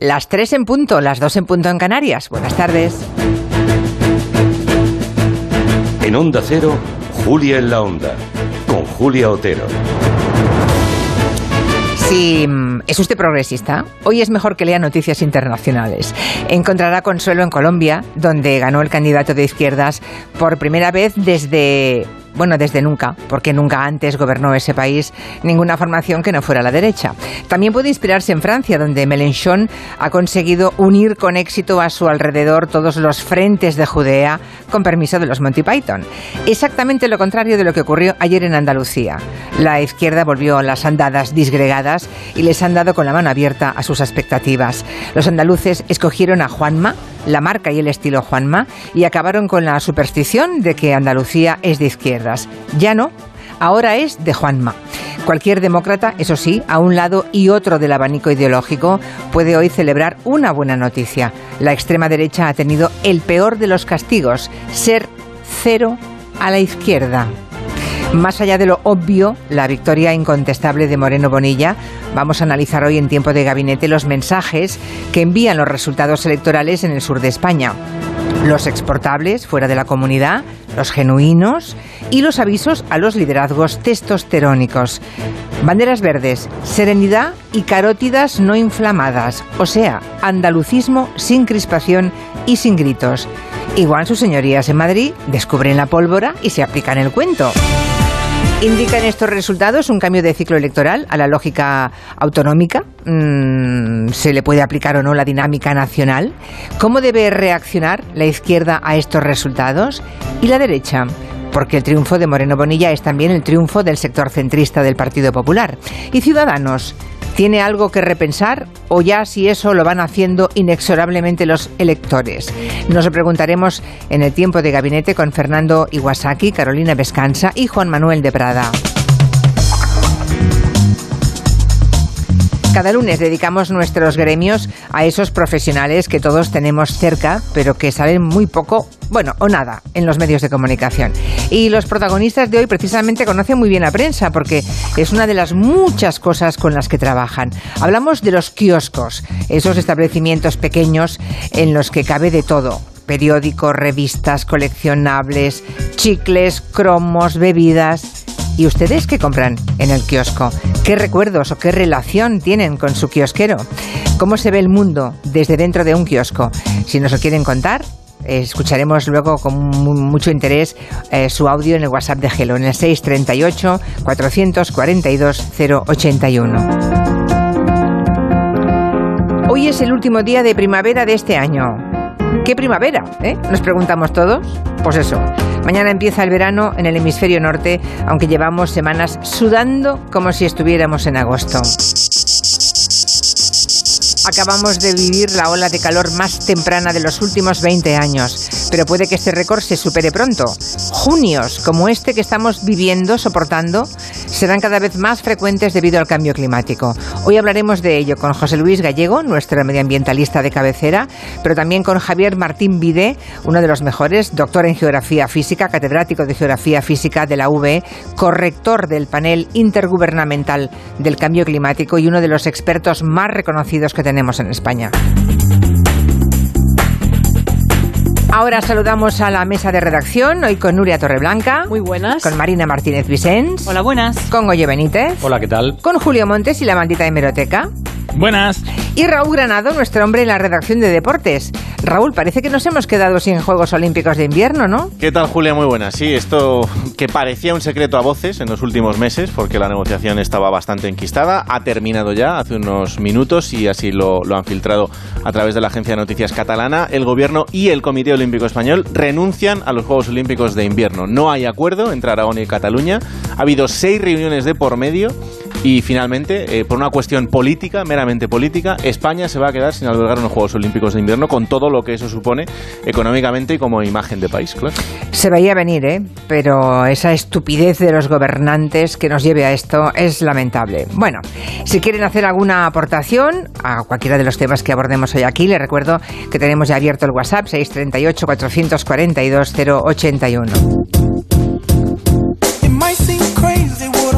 las 3 en punto, las 2 en punto en Canarias. Buenas tardes. En Onda Cero, Julia en la Onda, con Julia Otero. Si mm, es usted progresista, hoy es mejor que lea noticias internacionales. Encontrará consuelo en Colombia, donde ganó el candidato de izquierdas por primera vez desde bueno, desde nunca, porque nunca antes gobernó ese país ninguna formación que no fuera la derecha. También puede inspirarse en Francia, donde Mélenchon ha conseguido unir con éxito a su alrededor todos los frentes de Judea, con permiso de los Monty Python. Exactamente lo contrario de lo que ocurrió ayer en Andalucía. La izquierda volvió a las andadas disgregadas y les han dado con la mano abierta a sus expectativas. Los andaluces escogieron a Juanma, la marca y el estilo Juanma, y acabaron con la superstición de que Andalucía es de izquierdas. Ya no, ahora es de Juanma. Cualquier demócrata, eso sí, a un lado y otro del abanico ideológico, puede hoy celebrar una buena noticia. La extrema derecha ha tenido el peor de los castigos, ser cero a la izquierda. Más allá de lo obvio, la victoria incontestable de Moreno Bonilla, vamos a analizar hoy en tiempo de gabinete los mensajes que envían los resultados electorales en el sur de España. Los exportables fuera de la comunidad, los genuinos y los avisos a los liderazgos testosterónicos. Banderas verdes, serenidad y carótidas no inflamadas, o sea, andalucismo sin crispación y sin gritos. Igual sus señorías en Madrid descubren la pólvora y se aplican el cuento. ¿Indican estos resultados un cambio de ciclo electoral a la lógica autonómica? Mm, ¿Se le puede aplicar o no la dinámica nacional? ¿Cómo debe reaccionar la izquierda a estos resultados? ¿Y la derecha? porque el triunfo de Moreno Bonilla es también el triunfo del sector centrista del Partido Popular. ¿Y Ciudadanos? ¿Tiene algo que repensar o ya si eso lo van haciendo inexorablemente los electores? Nos lo preguntaremos en el tiempo de gabinete con Fernando Iwasaki, Carolina Vescanza y Juan Manuel de Prada. Cada lunes dedicamos nuestros gremios a esos profesionales que todos tenemos cerca, pero que saben muy poco, bueno, o nada, en los medios de comunicación. Y los protagonistas de hoy precisamente conocen muy bien la prensa, porque es una de las muchas cosas con las que trabajan. Hablamos de los kioscos, esos establecimientos pequeños en los que cabe de todo periódicos, revistas, coleccionables, chicles, cromos, bebidas. ¿Y ustedes qué compran en el kiosco? ¿Qué recuerdos o qué relación tienen con su kiosquero? ¿Cómo se ve el mundo desde dentro de un kiosco? Si nos lo quieren contar, escucharemos luego con mucho interés eh, su audio en el WhatsApp de Gelo, en el 638 442 081. Hoy es el último día de primavera de este año. ¿Qué primavera? Eh? Nos preguntamos todos. Pues eso, mañana empieza el verano en el hemisferio norte, aunque llevamos semanas sudando como si estuviéramos en agosto. Acabamos de vivir la ola de calor más temprana de los últimos 20 años, pero puede que este récord se supere pronto. Junios como este que estamos viviendo, soportando, serán cada vez más frecuentes debido al cambio climático. Hoy hablaremos de ello con José Luis Gallego, nuestro medioambientalista de cabecera, pero también con Javier Martín Vide, uno de los mejores, doctor en geografía física, catedrático de geografía física de la UB, corrector del panel intergubernamental del cambio climático y uno de los expertos más reconocidos que tenemos en España. Ahora saludamos a la mesa de redacción, hoy con Nuria Torreblanca. Muy buenas. Con Marina Martínez Vicens. Hola, buenas. Con Oye Benítez. Hola, ¿qué tal? Con Julio Montes y la maldita hemeroteca. Buenas. Y Raúl Granado, nuestro hombre en la redacción de deportes. Raúl, parece que nos hemos quedado sin Juegos Olímpicos de invierno, ¿no? ¿Qué tal, Julia? Muy buena. Sí, esto que parecía un secreto a voces en los últimos meses, porque la negociación estaba bastante enquistada, ha terminado ya hace unos minutos y así lo, lo han filtrado a través de la agencia de noticias catalana. El gobierno y el Comité Olímpico Español renuncian a los Juegos Olímpicos de invierno. No hay acuerdo entre Aragón y Cataluña. Ha habido seis reuniones de por medio y finalmente, eh, por una cuestión política, meramente política, España se va a quedar sin albergar unos Juegos Olímpicos de invierno con todo lo que eso supone económicamente y como imagen de país, claro. Se veía venir, ¿eh? Pero esa estupidez de los gobernantes que nos lleve a esto es lamentable. Bueno, si quieren hacer alguna aportación a cualquiera de los temas que abordemos hoy aquí, les recuerdo que tenemos ya abierto el WhatsApp 638 442 081.